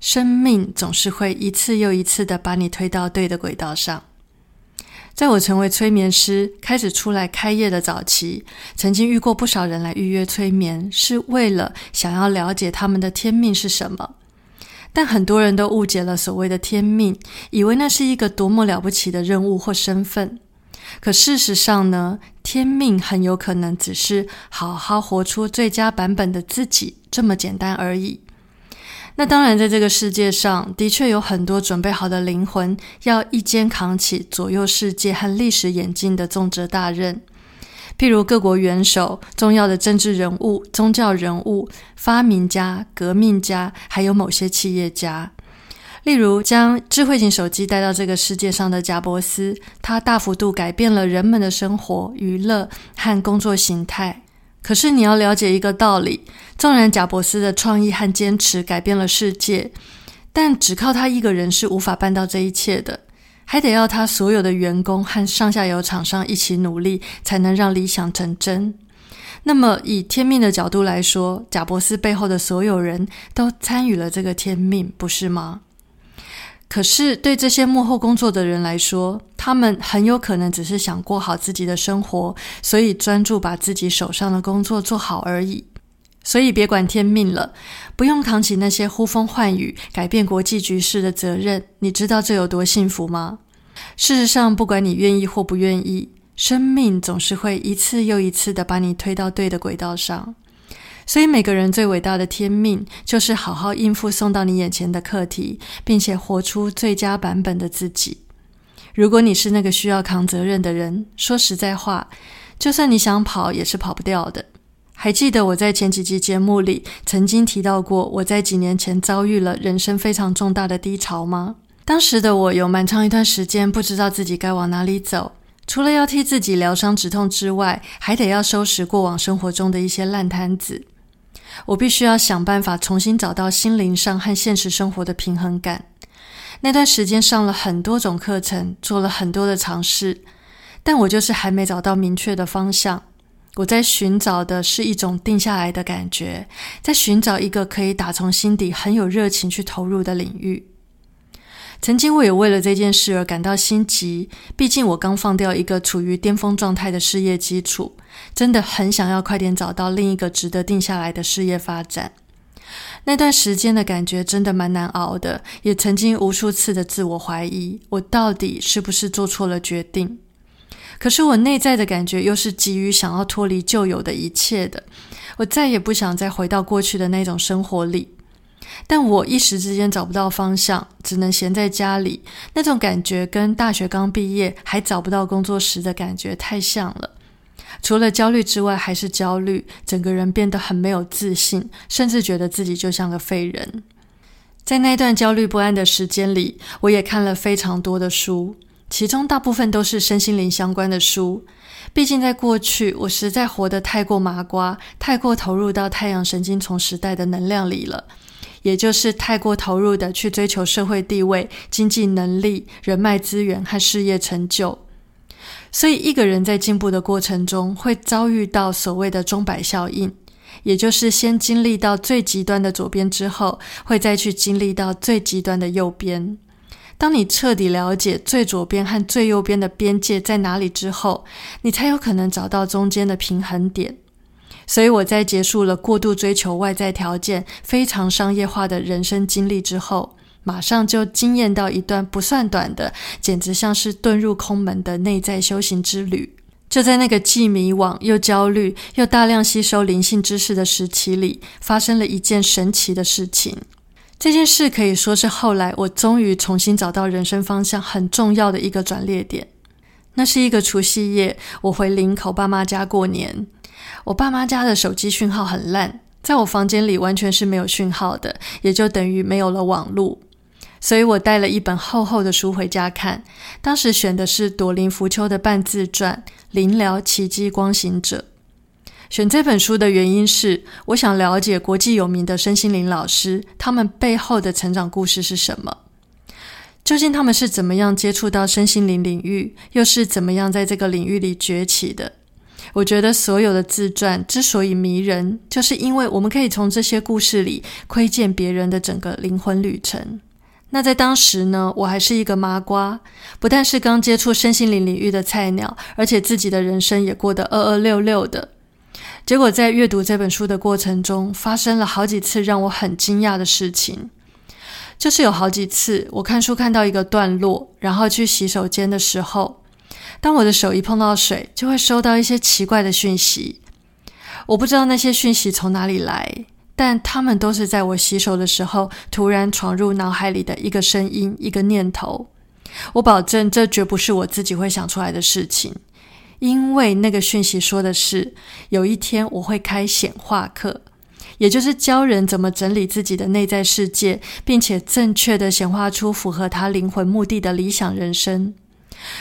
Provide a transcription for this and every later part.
生命总是会一次又一次的把你推到对的轨道上。在我成为催眠师、开始出来开业的早期，曾经遇过不少人来预约催眠，是为了想要了解他们的天命是什么。但很多人都误解了所谓的天命，以为那是一个多么了不起的任务或身份。可事实上呢，天命很有可能只是好好活出最佳版本的自己，这么简单而已。那当然，在这个世界上的确有很多准备好的灵魂，要一肩扛起左右世界和历史演进的重责大任。譬如各国元首、重要的政治人物、宗教人物、发明家、革命家，还有某些企业家。例如，将智慧型手机带到这个世界上的贾伯斯，他大幅度改变了人们的生活、娱乐和工作形态。可是你要了解一个道理：纵然贾伯斯的创意和坚持改变了世界，但只靠他一个人是无法办到这一切的，还得要他所有的员工和上下游厂商一起努力，才能让理想成真。那么，以天命的角度来说，贾伯斯背后的所有人都参与了这个天命，不是吗？可是，对这些幕后工作的人来说，他们很有可能只是想过好自己的生活，所以专注把自己手上的工作做好而已。所以，别管天命了，不用扛起那些呼风唤雨、改变国际局势的责任。你知道这有多幸福吗？事实上，不管你愿意或不愿意，生命总是会一次又一次的把你推到对的轨道上。所以，每个人最伟大的天命，就是好好应付送到你眼前的课题，并且活出最佳版本的自己。如果你是那个需要扛责任的人，说实在话，就算你想跑，也是跑不掉的。还记得我在前几集节目里曾经提到过，我在几年前遭遇了人生非常重大的低潮吗？当时的我有蛮长一段时间不知道自己该往哪里走，除了要替自己疗伤止痛之外，还得要收拾过往生活中的一些烂摊子。我必须要想办法重新找到心灵上和现实生活的平衡感。那段时间上了很多种课程，做了很多的尝试，但我就是还没找到明确的方向。我在寻找的是一种定下来的感觉，在寻找一个可以打从心底很有热情去投入的领域。曾经我也为了这件事而感到心急，毕竟我刚放掉一个处于巅峰状态的事业基础，真的很想要快点找到另一个值得定下来的事业发展。那段时间的感觉真的蛮难熬的，也曾经无数次的自我怀疑，我到底是不是做错了决定？可是我内在的感觉又是急于想要脱离旧有的一切的，我再也不想再回到过去的那种生活里。但我一时之间找不到方向，只能闲在家里。那种感觉跟大学刚毕业还找不到工作时的感觉太像了。除了焦虑之外，还是焦虑，整个人变得很没有自信，甚至觉得自己就像个废人。在那段焦虑不安的时间里，我也看了非常多的书，其中大部分都是身心灵相关的书。毕竟在过去，我实在活得太过麻瓜，太过投入到太阳神经丛时代的能量里了。也就是太过投入的去追求社会地位、经济能力、人脉资源和事业成就，所以一个人在进步的过程中会遭遇到所谓的钟摆效应，也就是先经历到最极端的左边之后，会再去经历到最极端的右边。当你彻底了解最左边和最右边的边界在哪里之后，你才有可能找到中间的平衡点。所以我在结束了过度追求外在条件、非常商业化的人生经历之后，马上就惊艳到一段不算短的，简直像是遁入空门的内在修行之旅。就在那个既迷惘又焦虑又大量吸收灵性知识的时期里，发生了一件神奇的事情。这件事可以说是后来我终于重新找到人生方向很重要的一个转捩点。那是一个除夕夜，我回林口爸妈家过年。我爸妈家的手机讯号很烂，在我房间里完全是没有讯号的，也就等于没有了网路。所以我带了一本厚厚的书回家看。当时选的是朵林浮丘的半自传《灵疗奇迹光行者》。选这本书的原因是，我想了解国际有名的身心灵老师，他们背后的成长故事是什么？究竟他们是怎么样接触到身心灵领域，又是怎么样在这个领域里崛起的？我觉得所有的自传之所以迷人，就是因为我们可以从这些故事里窥见别人的整个灵魂旅程。那在当时呢，我还是一个麻瓜，不但是刚接触身心灵领域的菜鸟，而且自己的人生也过得二二六六的。结果在阅读这本书的过程中，发生了好几次让我很惊讶的事情。就是有好几次，我看书看到一个段落，然后去洗手间的时候，当我的手一碰到水，就会收到一些奇怪的讯息。我不知道那些讯息从哪里来，但他们都是在我洗手的时候突然闯入脑海里的一个声音、一个念头。我保证，这绝不是我自己会想出来的事情。因为那个讯息说的是，有一天我会开显化课，也就是教人怎么整理自己的内在世界，并且正确的显化出符合他灵魂目的的理想人生。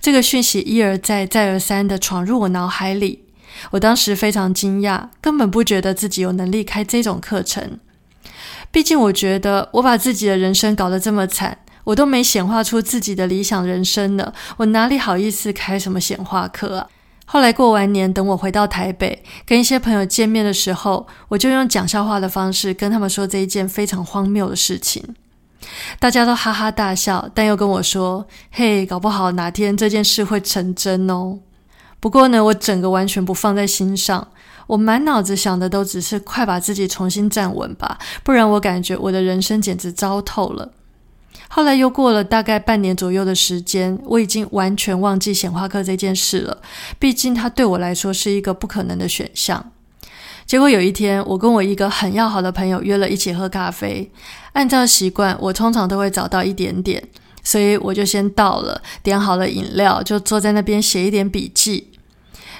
这个讯息一而再、再而三的闯入我脑海里，我当时非常惊讶，根本不觉得自己有能力开这种课程。毕竟我觉得我把自己的人生搞得这么惨，我都没显化出自己的理想人生呢，我哪里好意思开什么显化课啊？后来过完年，等我回到台北，跟一些朋友见面的时候，我就用讲笑话的方式跟他们说这一件非常荒谬的事情。大家都哈哈大笑，但又跟我说：“嘿，搞不好哪天这件事会成真哦。”不过呢，我整个完全不放在心上，我满脑子想的都只是快把自己重新站稳吧，不然我感觉我的人生简直糟透了。后来又过了大概半年左右的时间，我已经完全忘记显化课这件事了。毕竟它对我来说是一个不可能的选项。结果有一天，我跟我一个很要好的朋友约了一起喝咖啡。按照习惯，我通常都会早到一点点，所以我就先到了，点好了饮料，就坐在那边写一点笔记。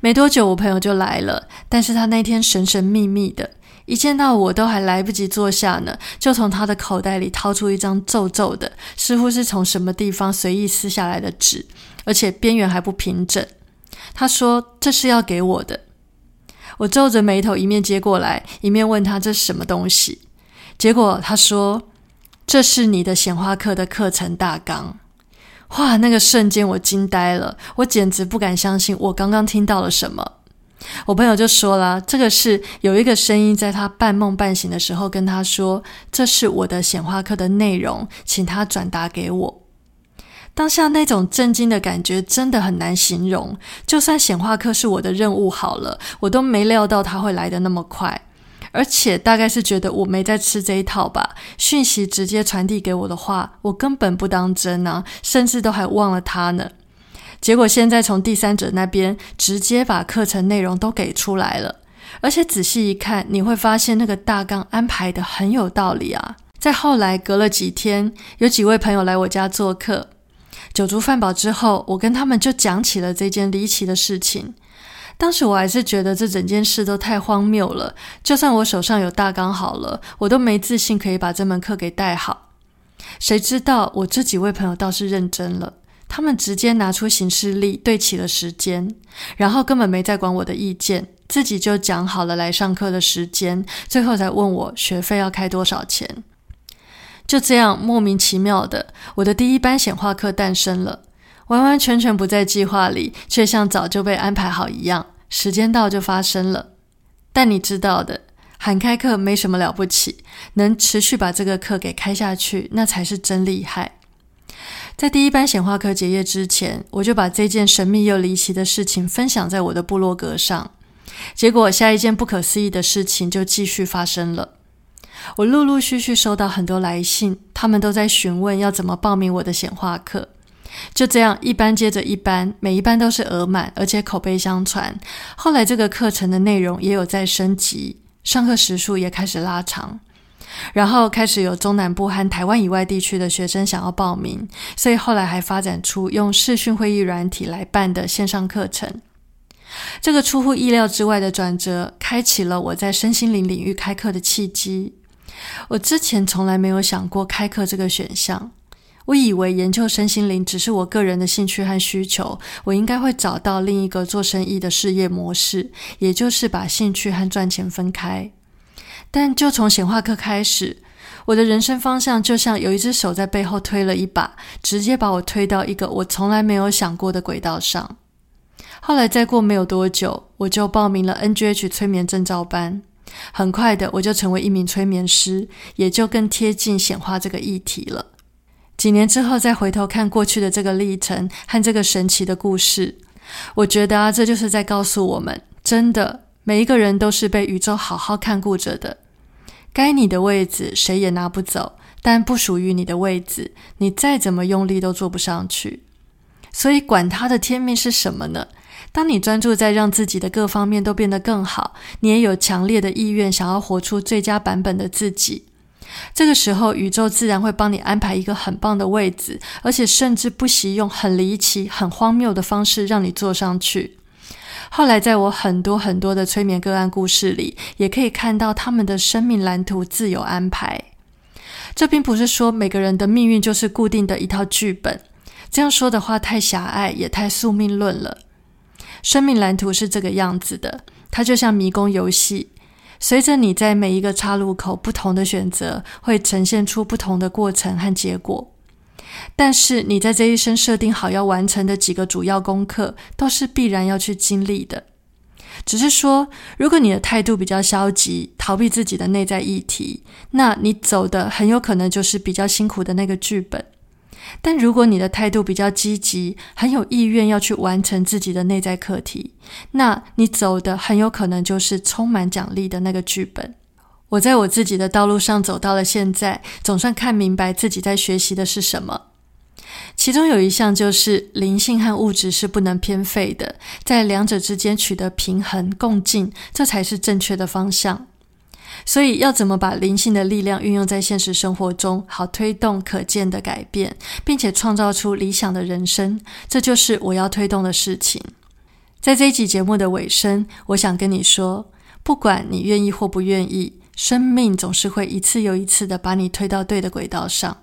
没多久，我朋友就来了，但是他那天神神秘秘的。一见到我都还来不及坐下呢，就从他的口袋里掏出一张皱皱的，似乎是从什么地方随意撕下来的纸，而且边缘还不平整。他说：“这是要给我的。”我皱着眉头，一面接过来，一面问他：“这是什么东西？”结果他说：“这是你的显化课的课程大纲。”哇！那个瞬间我惊呆了，我简直不敢相信我刚刚听到了什么。我朋友就说了，这个是有一个声音在他半梦半醒的时候跟他说：“这是我的显化课的内容，请他转达给我。”当下那种震惊的感觉真的很难形容。就算显化课是我的任务好了，我都没料到他会来的那么快，而且大概是觉得我没在吃这一套吧。讯息直接传递给我的话，我根本不当真啊，甚至都还忘了他呢。结果现在从第三者那边直接把课程内容都给出来了，而且仔细一看，你会发现那个大纲安排的很有道理啊。在后来隔了几天，有几位朋友来我家做客，酒足饭饱之后，我跟他们就讲起了这件离奇的事情。当时我还是觉得这整件事都太荒谬了，就算我手上有大纲好了，我都没自信可以把这门课给带好。谁知道我这几位朋友倒是认真了。他们直接拿出行事历对齐了时间，然后根本没再管我的意见，自己就讲好了来上课的时间，最后才问我学费要开多少钱。就这样莫名其妙的，我的第一班显化课诞生了，完完全全不在计划里，却像早就被安排好一样，时间到就发生了。但你知道的，喊开课没什么了不起，能持续把这个课给开下去，那才是真厉害。在第一班显化课结业之前，我就把这件神秘又离奇的事情分享在我的部落格上。结果，下一件不可思议的事情就继续发生了。我陆陆续续收到很多来信，他们都在询问要怎么报名我的显化课。就这样，一班接着一班，每一班都是额满，而且口碑相传。后来，这个课程的内容也有在升级，上课时数也开始拉长。然后开始有中南部和台湾以外地区的学生想要报名，所以后来还发展出用视讯会议软体来办的线上课程。这个出乎意料之外的转折，开启了我在身心灵领域开课的契机。我之前从来没有想过开课这个选项，我以为研究身心灵只是我个人的兴趣和需求，我应该会找到另一个做生意的事业模式，也就是把兴趣和赚钱分开。但就从显化课开始，我的人生方向就像有一只手在背后推了一把，直接把我推到一个我从来没有想过的轨道上。后来再过没有多久，我就报名了 NGH 催眠证照班。很快的，我就成为一名催眠师，也就更贴近显化这个议题了。几年之后，再回头看过去的这个历程和这个神奇的故事，我觉得啊，这就是在告诉我们：真的，每一个人都是被宇宙好好看顾着的。该你的位置，谁也拿不走；但不属于你的位置，你再怎么用力都坐不上去。所以，管他的天命是什么呢？当你专注在让自己的各方面都变得更好，你也有强烈的意愿想要活出最佳版本的自己。这个时候，宇宙自然会帮你安排一个很棒的位置，而且甚至不惜用很离奇、很荒谬的方式让你坐上去。后来，在我很多很多的催眠个案故事里，也可以看到他们的生命蓝图自有安排。这并不是说每个人的命运就是固定的一套剧本，这样说的话太狭隘，也太宿命论了。生命蓝图是这个样子的，它就像迷宫游戏，随着你在每一个岔路口不同的选择，会呈现出不同的过程和结果。但是你在这一生设定好要完成的几个主要功课，都是必然要去经历的。只是说，如果你的态度比较消极，逃避自己的内在议题，那你走的很有可能就是比较辛苦的那个剧本。但如果你的态度比较积极，很有意愿要去完成自己的内在课题，那你走的很有可能就是充满奖励的那个剧本。我在我自己的道路上走到了现在，总算看明白自己在学习的是什么。其中有一项就是灵性和物质是不能偏废的，在两者之间取得平衡共进，这才是正确的方向。所以，要怎么把灵性的力量运用在现实生活中，好推动可见的改变，并且创造出理想的人生，这就是我要推动的事情。在这一集节目的尾声，我想跟你说，不管你愿意或不愿意，生命总是会一次又一次的把你推到对的轨道上。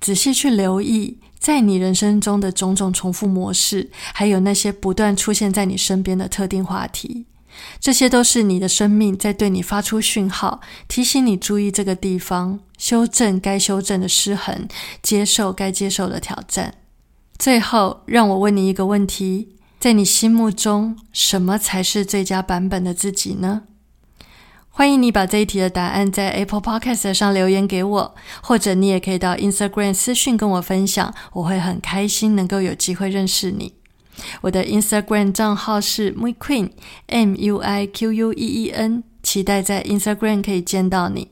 仔细去留意，在你人生中的种种重复模式，还有那些不断出现在你身边的特定话题。这些都是你的生命在对你发出讯号，提醒你注意这个地方，修正该修正的失衡，接受该接受的挑战。最后，让我问你一个问题：在你心目中，什么才是最佳版本的自己呢？欢迎你把这一题的答案在 Apple Podcast 上留言给我，或者你也可以到 Instagram 私讯跟我分享，我会很开心能够有机会认识你。我的 Instagram 账号是 muiqueen，M U I Q U E E N，期待在 Instagram 可以见到你。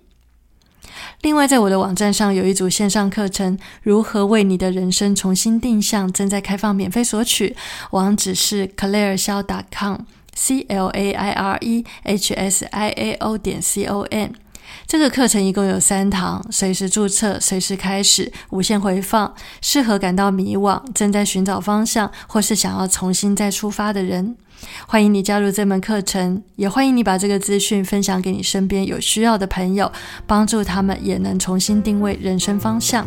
另外，在我的网站上有一组线上课程，如何为你的人生重新定向，正在开放免费索取，网址是 claire 肖 .com，C L A I R E H S I A O 点 C O M。这个课程一共有三堂，随时注册，随时开始，无限回放，适合感到迷惘、正在寻找方向，或是想要重新再出发的人。欢迎你加入这门课程，也欢迎你把这个资讯分享给你身边有需要的朋友，帮助他们也能重新定位人生方向。